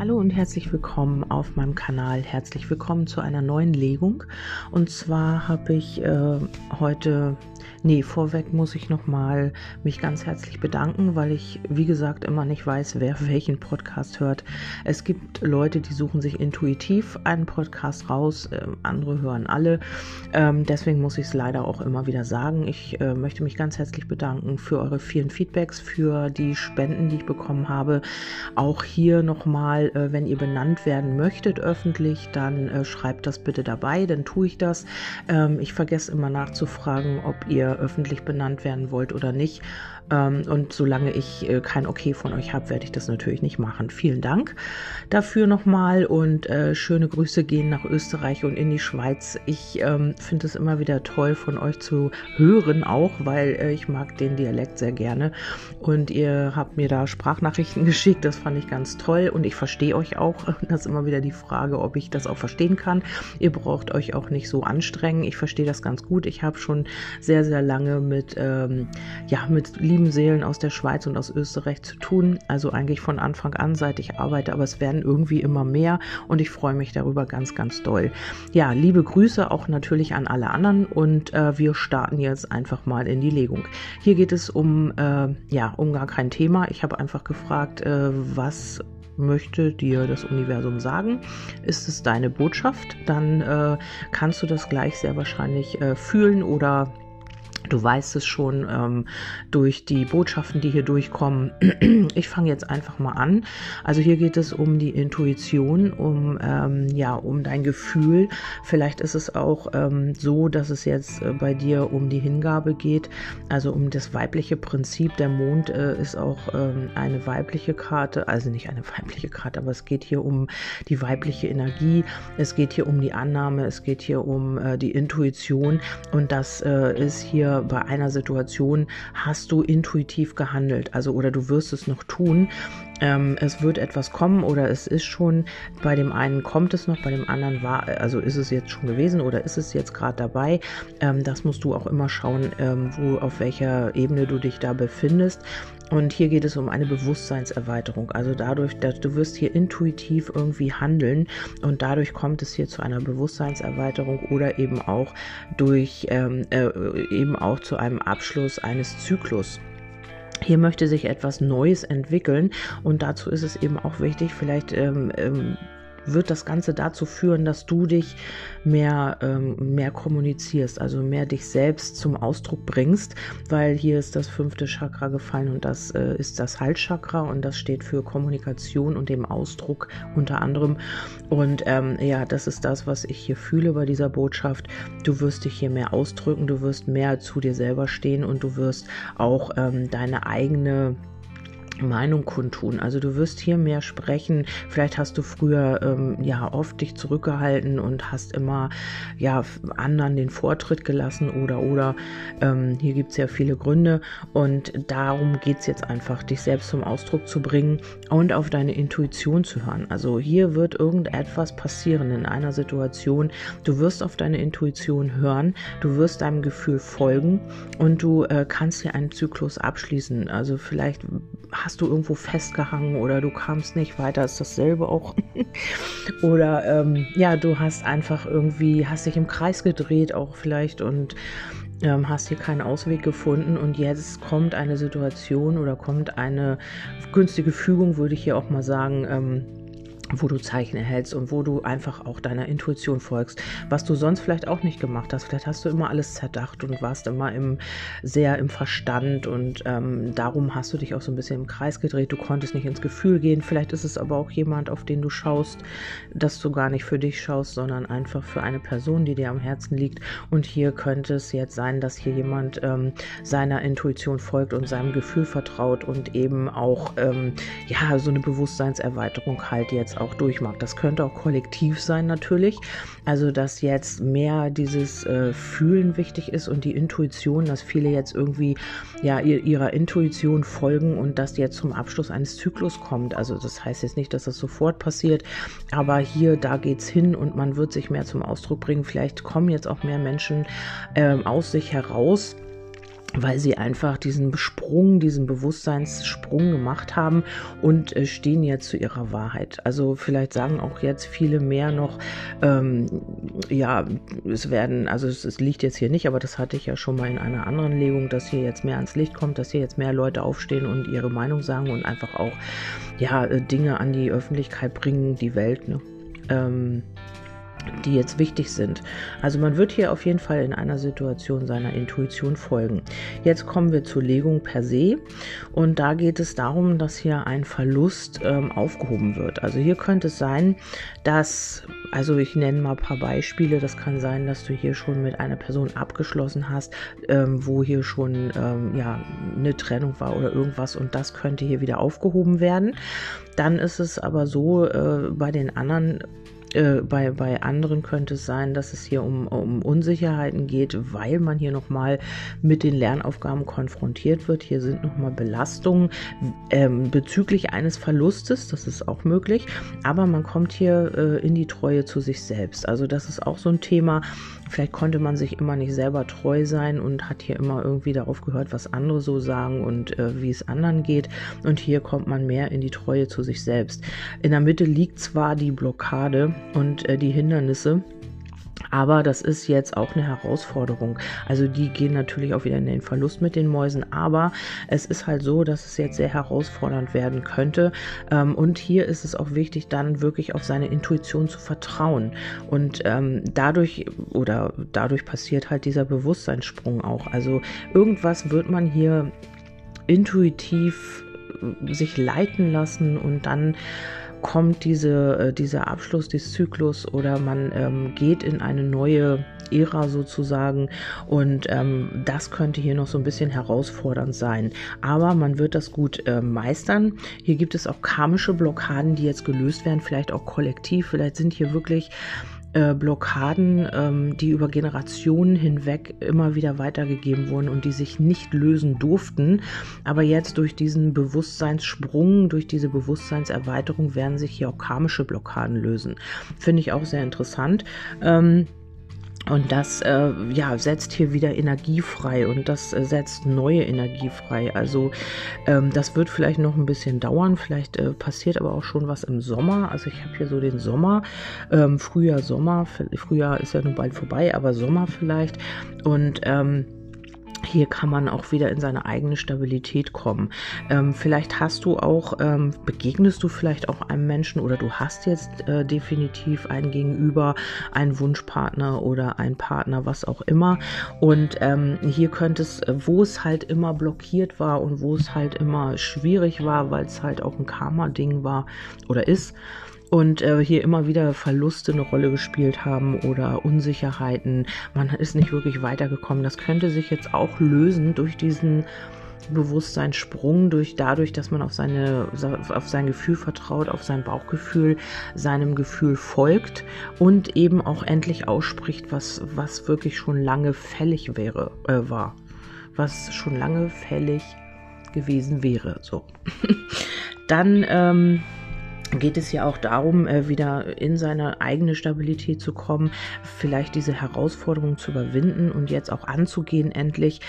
Hallo und herzlich willkommen auf meinem Kanal. Herzlich willkommen zu einer neuen Legung. Und zwar habe ich äh, heute Nee, vorweg muss ich nochmal mich ganz herzlich bedanken, weil ich, wie gesagt, immer nicht weiß, wer welchen Podcast hört. Es gibt Leute, die suchen sich intuitiv einen Podcast raus, äh, andere hören alle. Ähm, deswegen muss ich es leider auch immer wieder sagen. Ich äh, möchte mich ganz herzlich bedanken für eure vielen Feedbacks, für die Spenden, die ich bekommen habe. Auch hier nochmal, äh, wenn ihr benannt werden möchtet öffentlich, dann äh, schreibt das bitte dabei, dann tue ich das. Ähm, ich vergesse immer nachzufragen, ob ihr öffentlich benannt werden wollt oder nicht. Ähm, und solange ich äh, kein Okay von euch habe, werde ich das natürlich nicht machen. Vielen Dank dafür nochmal und äh, schöne Grüße gehen nach Österreich und in die Schweiz. Ich ähm, finde es immer wieder toll von euch zu hören, auch weil äh, ich mag den Dialekt sehr gerne. Und ihr habt mir da Sprachnachrichten geschickt, das fand ich ganz toll und ich verstehe euch auch. Das ist immer wieder die Frage, ob ich das auch verstehen kann. Ihr braucht euch auch nicht so anstrengen. Ich verstehe das ganz gut. Ich habe schon sehr, sehr lange mit, ähm, ja, mit lieben Seelen aus der Schweiz und aus Österreich zu tun. Also eigentlich von Anfang an, seit ich arbeite, aber es werden irgendwie immer mehr und ich freue mich darüber ganz, ganz doll. Ja, liebe Grüße auch natürlich an alle anderen und äh, wir starten jetzt einfach mal in die Legung. Hier geht es um, äh, ja, um gar kein Thema. Ich habe einfach gefragt, äh, was möchte dir das Universum sagen? Ist es deine Botschaft? Dann äh, kannst du das gleich sehr wahrscheinlich äh, fühlen oder Du weißt es schon ähm, durch die Botschaften, die hier durchkommen. Ich fange jetzt einfach mal an. Also hier geht es um die Intuition, um ähm, ja um dein Gefühl. Vielleicht ist es auch ähm, so, dass es jetzt äh, bei dir um die Hingabe geht, also um das weibliche Prinzip. Der Mond äh, ist auch ähm, eine weibliche Karte, also nicht eine weibliche Karte, aber es geht hier um die weibliche Energie. Es geht hier um die Annahme. Es geht hier um äh, die Intuition und das äh, ist hier bei einer Situation hast du intuitiv gehandelt, also oder du wirst es noch tun. Ähm, es wird etwas kommen oder es ist schon, bei dem einen kommt es noch, bei dem anderen war, also ist es jetzt schon gewesen oder ist es jetzt gerade dabei. Ähm, das musst du auch immer schauen, ähm, wo, auf welcher Ebene du dich da befindest. Und hier geht es um eine Bewusstseinserweiterung. Also dadurch, dass du wirst hier intuitiv irgendwie handeln und dadurch kommt es hier zu einer Bewusstseinserweiterung oder eben auch durch ähm, äh, eben auch zu einem Abschluss eines Zyklus. Hier möchte sich etwas Neues entwickeln und dazu ist es eben auch wichtig, vielleicht ähm, ähm, wird das Ganze dazu führen, dass du dich mehr, ähm, mehr kommunizierst, also mehr dich selbst zum Ausdruck bringst, weil hier ist das fünfte Chakra gefallen und das äh, ist das Halschakra und das steht für Kommunikation und dem Ausdruck unter anderem. Und ähm, ja, das ist das, was ich hier fühle bei dieser Botschaft. Du wirst dich hier mehr ausdrücken, du wirst mehr zu dir selber stehen und du wirst auch ähm, deine eigene Meinung kundtun. Also du wirst hier mehr sprechen. Vielleicht hast du früher ähm, ja oft dich zurückgehalten und hast immer ja anderen den Vortritt gelassen oder oder ähm, hier gibt es ja viele Gründe und darum geht es jetzt einfach, dich selbst zum Ausdruck zu bringen und auf deine Intuition zu hören. Also hier wird irgendetwas passieren in einer Situation. Du wirst auf deine Intuition hören, du wirst deinem Gefühl folgen und du äh, kannst hier einen Zyklus abschließen. Also vielleicht hast hast du irgendwo festgehangen oder du kamst nicht weiter, ist dasselbe auch. oder ähm, ja, du hast einfach irgendwie, hast dich im Kreis gedreht auch vielleicht und ähm, hast hier keinen Ausweg gefunden und jetzt kommt eine Situation oder kommt eine günstige Fügung, würde ich hier auch mal sagen, ähm, wo du Zeichen erhältst und wo du einfach auch deiner Intuition folgst, was du sonst vielleicht auch nicht gemacht hast. Vielleicht hast du immer alles zerdacht und warst immer im, sehr im Verstand und ähm, darum hast du dich auch so ein bisschen im Kreis gedreht. Du konntest nicht ins Gefühl gehen. Vielleicht ist es aber auch jemand, auf den du schaust, dass du gar nicht für dich schaust, sondern einfach für eine Person, die dir am Herzen liegt. Und hier könnte es jetzt sein, dass hier jemand ähm, seiner Intuition folgt und seinem Gefühl vertraut und eben auch ähm, ja so eine Bewusstseinserweiterung halt jetzt auch durchmacht. Das könnte auch kollektiv sein natürlich. Also dass jetzt mehr dieses äh, Fühlen wichtig ist und die Intuition, dass viele jetzt irgendwie ja ihrer Intuition folgen und das jetzt zum Abschluss eines Zyklus kommt. Also das heißt jetzt nicht, dass das sofort passiert, aber hier, da geht es hin und man wird sich mehr zum Ausdruck bringen. Vielleicht kommen jetzt auch mehr Menschen äh, aus sich heraus weil sie einfach diesen Sprung, diesen Bewusstseinssprung gemacht haben und äh, stehen jetzt zu ihrer Wahrheit. Also vielleicht sagen auch jetzt viele mehr noch, ähm, ja, es werden, also es, es, liegt jetzt hier nicht, aber das hatte ich ja schon mal in einer anderen Legung, dass hier jetzt mehr ans Licht kommt, dass hier jetzt mehr Leute aufstehen und ihre Meinung sagen und einfach auch, ja, äh, Dinge an die Öffentlichkeit bringen, die Welt, ne? Ähm, die jetzt wichtig sind. Also man wird hier auf jeden Fall in einer Situation seiner Intuition folgen. Jetzt kommen wir zur Legung per se und da geht es darum, dass hier ein Verlust ähm, aufgehoben wird. Also hier könnte es sein, dass, also ich nenne mal ein paar Beispiele, das kann sein, dass du hier schon mit einer Person abgeschlossen hast, ähm, wo hier schon ähm, ja, eine Trennung war oder irgendwas und das könnte hier wieder aufgehoben werden. Dann ist es aber so, äh, bei den anderen äh, bei, bei anderen könnte es sein, dass es hier um, um Unsicherheiten geht, weil man hier nochmal mit den Lernaufgaben konfrontiert wird. Hier sind nochmal Belastungen ähm, bezüglich eines Verlustes, das ist auch möglich, aber man kommt hier äh, in die Treue zu sich selbst. Also das ist auch so ein Thema. Vielleicht konnte man sich immer nicht selber treu sein und hat hier immer irgendwie darauf gehört, was andere so sagen und äh, wie es anderen geht. Und hier kommt man mehr in die Treue zu sich selbst. In der Mitte liegt zwar die Blockade, und äh, die Hindernisse. Aber das ist jetzt auch eine Herausforderung. Also die gehen natürlich auch wieder in den Verlust mit den Mäusen. Aber es ist halt so, dass es jetzt sehr herausfordernd werden könnte. Ähm, und hier ist es auch wichtig, dann wirklich auf seine Intuition zu vertrauen. Und ähm, dadurch oder dadurch passiert halt dieser Bewusstseinssprung auch. Also irgendwas wird man hier intuitiv äh, sich leiten lassen und dann kommt diese, äh, dieser Abschluss des Zyklus oder man ähm, geht in eine neue Ära sozusagen und ähm, das könnte hier noch so ein bisschen herausfordernd sein. Aber man wird das gut äh, meistern. Hier gibt es auch karmische Blockaden, die jetzt gelöst werden, vielleicht auch kollektiv. Vielleicht sind hier wirklich äh, Blockaden, ähm, die über Generationen hinweg immer wieder weitergegeben wurden und die sich nicht lösen durften. Aber jetzt durch diesen Bewusstseinssprung, durch diese Bewusstseinserweiterung werden sich hier auch karmische Blockaden lösen. Finde ich auch sehr interessant. Ähm, und das äh, ja, setzt hier wieder Energie frei und das äh, setzt neue Energie frei. Also ähm, das wird vielleicht noch ein bisschen dauern. Vielleicht äh, passiert aber auch schon was im Sommer. Also ich habe hier so den Sommer, ähm, Frühjahr, Sommer. Frühjahr ist ja nun bald vorbei, aber Sommer vielleicht. Und ähm, hier kann man auch wieder in seine eigene Stabilität kommen. Ähm, vielleicht hast du auch, ähm, begegnest du vielleicht auch einem Menschen oder du hast jetzt äh, definitiv einen Gegenüber, einen Wunschpartner oder einen Partner, was auch immer. Und ähm, hier könnte es, äh, wo es halt immer blockiert war und wo es halt immer schwierig war, weil es halt auch ein Karma-Ding war oder ist, und äh, hier immer wieder Verluste eine Rolle gespielt haben oder Unsicherheiten. Man ist nicht wirklich weitergekommen. Das könnte sich jetzt auch lösen durch diesen Bewusstseinssprung, durch dadurch, dass man auf seine auf sein Gefühl vertraut, auf sein Bauchgefühl, seinem Gefühl folgt und eben auch endlich ausspricht, was was wirklich schon lange fällig wäre äh, war, was schon lange fällig gewesen wäre. So, dann ähm, geht es ja auch darum, äh, wieder in seine eigene Stabilität zu kommen, vielleicht diese Herausforderung zu überwinden und jetzt auch anzugehen endlich,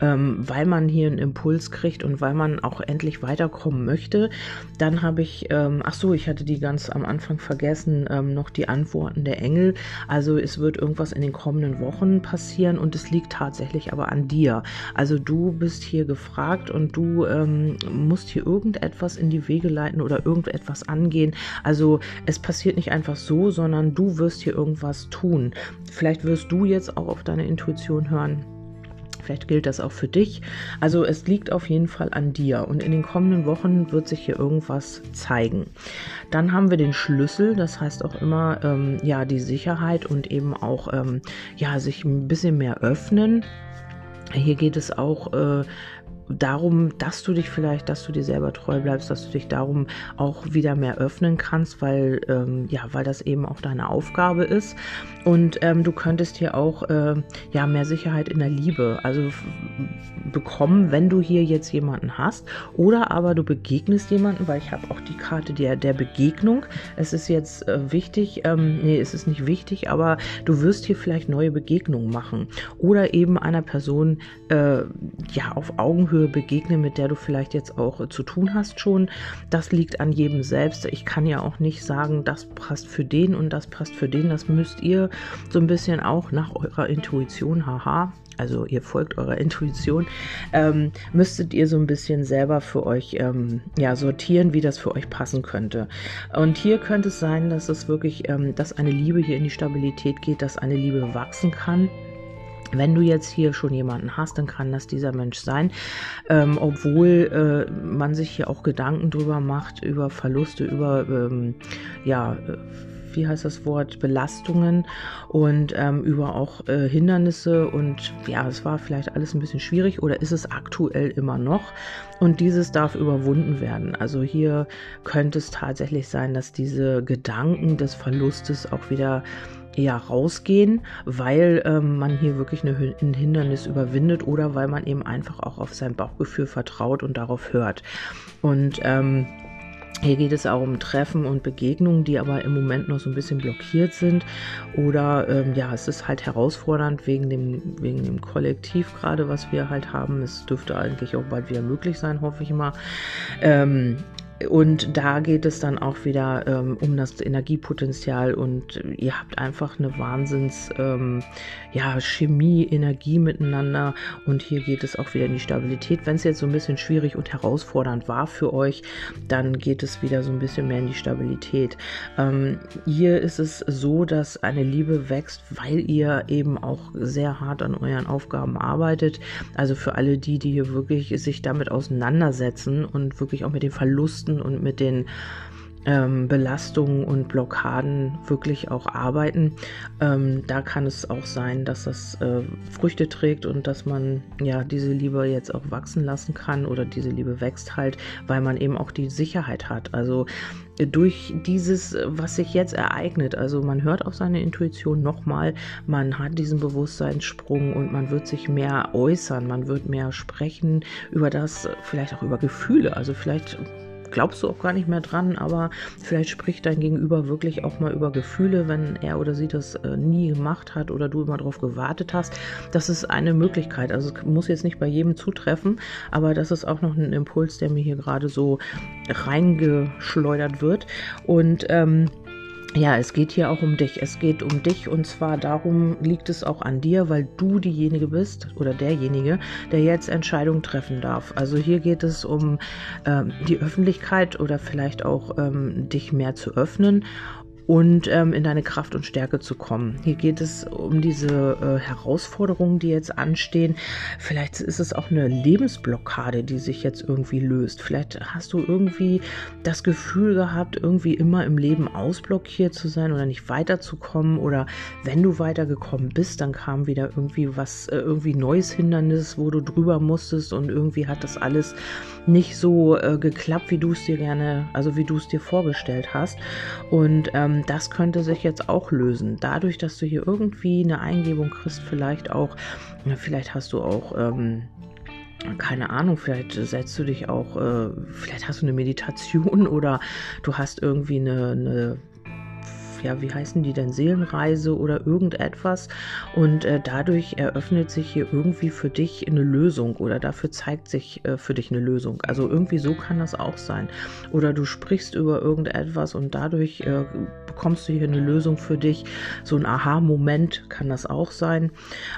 ähm, weil man hier einen Impuls kriegt und weil man auch endlich weiterkommen möchte. Dann habe ich, ähm, ach so, ich hatte die ganz am Anfang vergessen, ähm, noch die Antworten der Engel. Also es wird irgendwas in den kommenden Wochen passieren und es liegt tatsächlich aber an dir. Also du bist hier gefragt und du musst hier irgendetwas in die Wege leiten oder irgendetwas angehen angehen. Also es passiert nicht einfach so, sondern du wirst hier irgendwas tun. Vielleicht wirst du jetzt auch auf deine Intuition hören. Vielleicht gilt das auch für dich. Also es liegt auf jeden Fall an dir und in den kommenden Wochen wird sich hier irgendwas zeigen. Dann haben wir den Schlüssel, das heißt auch immer ähm, ja die Sicherheit und eben auch ähm, ja sich ein bisschen mehr öffnen. Hier geht es auch äh, darum, dass du dich vielleicht, dass du dir selber treu bleibst, dass du dich darum auch wieder mehr öffnen kannst, weil ähm, ja, weil das eben auch deine Aufgabe ist. Und ähm, du könntest hier auch äh, ja mehr Sicherheit in der Liebe, also bekommen, wenn du hier jetzt jemanden hast, oder aber du begegnest jemanden, weil ich habe auch die Karte der der Begegnung. Es ist jetzt äh, wichtig, ähm, nee, es ist nicht wichtig, aber du wirst hier vielleicht neue Begegnungen machen oder eben einer Person äh, ja auf Augenhöhe begegnen, mit der du vielleicht jetzt auch äh, zu tun hast schon. Das liegt an jedem selbst. Ich kann ja auch nicht sagen, das passt für den und das passt für den. Das müsst ihr so ein bisschen auch nach eurer Intuition, haha, also ihr folgt eurer Intuition, ähm, müsstet ihr so ein bisschen selber für euch ähm, ja, sortieren, wie das für euch passen könnte. Und hier könnte es sein, dass es wirklich, ähm, dass eine Liebe hier in die Stabilität geht, dass eine Liebe wachsen kann wenn du jetzt hier schon jemanden hast, dann kann das dieser Mensch sein, ähm, obwohl äh, man sich hier auch Gedanken drüber macht, über Verluste, über ähm, ja, äh, wie heißt das Wort, Belastungen und ähm, über auch äh, Hindernisse. Und ja, es war vielleicht alles ein bisschen schwierig oder ist es aktuell immer noch? Und dieses darf überwunden werden. Also hier könnte es tatsächlich sein, dass diese Gedanken des Verlustes auch wieder ja rausgehen, weil ähm, man hier wirklich eine, ein Hindernis überwindet oder weil man eben einfach auch auf sein Bauchgefühl vertraut und darauf hört. Und ähm, hier geht es auch um Treffen und Begegnungen, die aber im Moment noch so ein bisschen blockiert sind. Oder ähm, ja, es ist halt herausfordernd wegen dem, wegen dem Kollektiv gerade, was wir halt haben. Es dürfte eigentlich auch bald wieder möglich sein, hoffe ich mal. Ähm, und da geht es dann auch wieder ähm, um das Energiepotenzial und ihr habt einfach eine Wahnsinns ähm, ja, Chemie, Energie miteinander und hier geht es auch wieder in die Stabilität. Wenn es jetzt so ein bisschen schwierig und herausfordernd war für euch, dann geht es wieder so ein bisschen mehr in die Stabilität. Ähm, hier ist es so, dass eine Liebe wächst, weil ihr eben auch sehr hart an euren Aufgaben arbeitet. Also für alle die, die hier wirklich sich damit auseinandersetzen und wirklich auch mit den Verlusten Ängsten und mit den ähm, Belastungen und Blockaden wirklich auch arbeiten. Ähm, da kann es auch sein, dass das äh, Früchte trägt und dass man ja diese Liebe jetzt auch wachsen lassen kann oder diese Liebe wächst halt, weil man eben auch die Sicherheit hat. Also äh, durch dieses, was sich jetzt ereignet, also man hört auf seine Intuition nochmal, man hat diesen Bewusstseinssprung und man wird sich mehr äußern, man wird mehr sprechen über das, vielleicht auch über Gefühle. Also vielleicht glaubst du auch gar nicht mehr dran, aber vielleicht spricht dein Gegenüber wirklich auch mal über Gefühle, wenn er oder sie das äh, nie gemacht hat oder du immer darauf gewartet hast. Das ist eine Möglichkeit. Also es muss jetzt nicht bei jedem zutreffen, aber das ist auch noch ein Impuls, der mir hier gerade so reingeschleudert wird. Und ähm, ja, es geht hier auch um dich. Es geht um dich und zwar darum liegt es auch an dir, weil du diejenige bist oder derjenige, der jetzt Entscheidungen treffen darf. Also hier geht es um ähm, die Öffentlichkeit oder vielleicht auch ähm, dich mehr zu öffnen und ähm, in deine Kraft und Stärke zu kommen. Hier geht es um diese äh, Herausforderungen, die jetzt anstehen. Vielleicht ist es auch eine Lebensblockade, die sich jetzt irgendwie löst. Vielleicht hast du irgendwie das Gefühl gehabt, irgendwie immer im Leben ausblockiert zu sein oder nicht weiterzukommen. Oder wenn du weitergekommen bist, dann kam wieder irgendwie was, äh, irgendwie neues Hindernis, wo du drüber musstest und irgendwie hat das alles nicht so äh, geklappt, wie du es dir gerne, also wie du es dir vorgestellt hast. Und ähm, das könnte sich jetzt auch lösen. Dadurch, dass du hier irgendwie eine Eingebung kriegst, vielleicht auch, vielleicht hast du auch. Ähm, keine Ahnung, vielleicht setzt du dich auch, äh, vielleicht hast du eine Meditation oder du hast irgendwie eine, eine ja, wie heißen die denn, Seelenreise oder irgendetwas. Und äh, dadurch eröffnet sich hier irgendwie für dich eine Lösung oder dafür zeigt sich äh, für dich eine Lösung. Also irgendwie so kann das auch sein. Oder du sprichst über irgendetwas und dadurch äh, bekommst du hier eine Lösung für dich. So ein Aha-Moment kann das auch sein.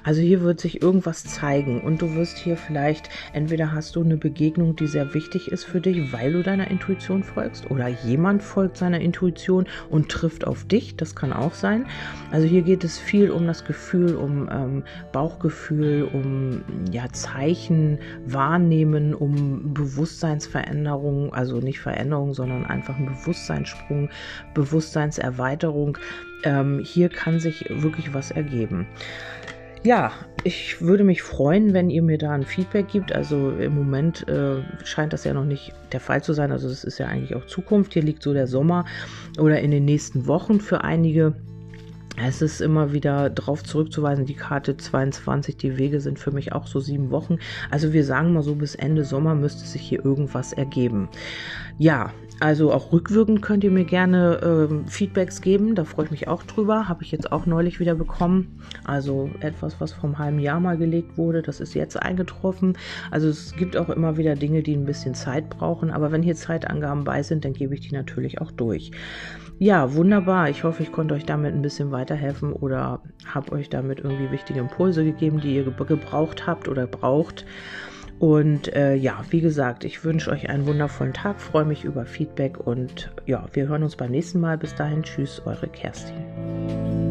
Also hier wird sich irgendwas zeigen und du wirst hier vielleicht, entweder hast du eine Begegnung, die sehr wichtig ist für dich, weil du deiner Intuition folgst oder jemand folgt seiner Intuition und trifft auf dich, das kann auch sein. Also hier geht es viel um das Gefühl, um ähm, Bauchgefühl, um ja, Zeichen wahrnehmen, um Bewusstseinsveränderung, also nicht Veränderung, sondern einfach ein Bewusstseinssprung, Bewusstseinserweiterung. Ähm, hier kann sich wirklich was ergeben. Ja, ich würde mich freuen, wenn ihr mir da ein Feedback gibt. Also im Moment äh, scheint das ja noch nicht der Fall zu sein. Also es ist ja eigentlich auch Zukunft. Hier liegt so der Sommer oder in den nächsten Wochen für einige. Es ist immer wieder darauf zurückzuweisen, die Karte 22, die Wege sind für mich auch so sieben Wochen. Also wir sagen mal so, bis Ende Sommer müsste sich hier irgendwas ergeben. Ja, also auch rückwirkend könnt ihr mir gerne äh, Feedbacks geben. Da freue ich mich auch drüber. Habe ich jetzt auch neulich wieder bekommen. Also etwas, was vom halben Jahr mal gelegt wurde, das ist jetzt eingetroffen. Also es gibt auch immer wieder Dinge, die ein bisschen Zeit brauchen. Aber wenn hier Zeitangaben bei sind, dann gebe ich die natürlich auch durch. Ja, wunderbar. Ich hoffe, ich konnte euch damit ein bisschen weiterhelfen oder habe euch damit irgendwie wichtige Impulse gegeben, die ihr gebraucht habt oder braucht. Und äh, ja, wie gesagt, ich wünsche euch einen wundervollen Tag, freue mich über Feedback und ja, wir hören uns beim nächsten Mal. Bis dahin, tschüss, eure Kerstin.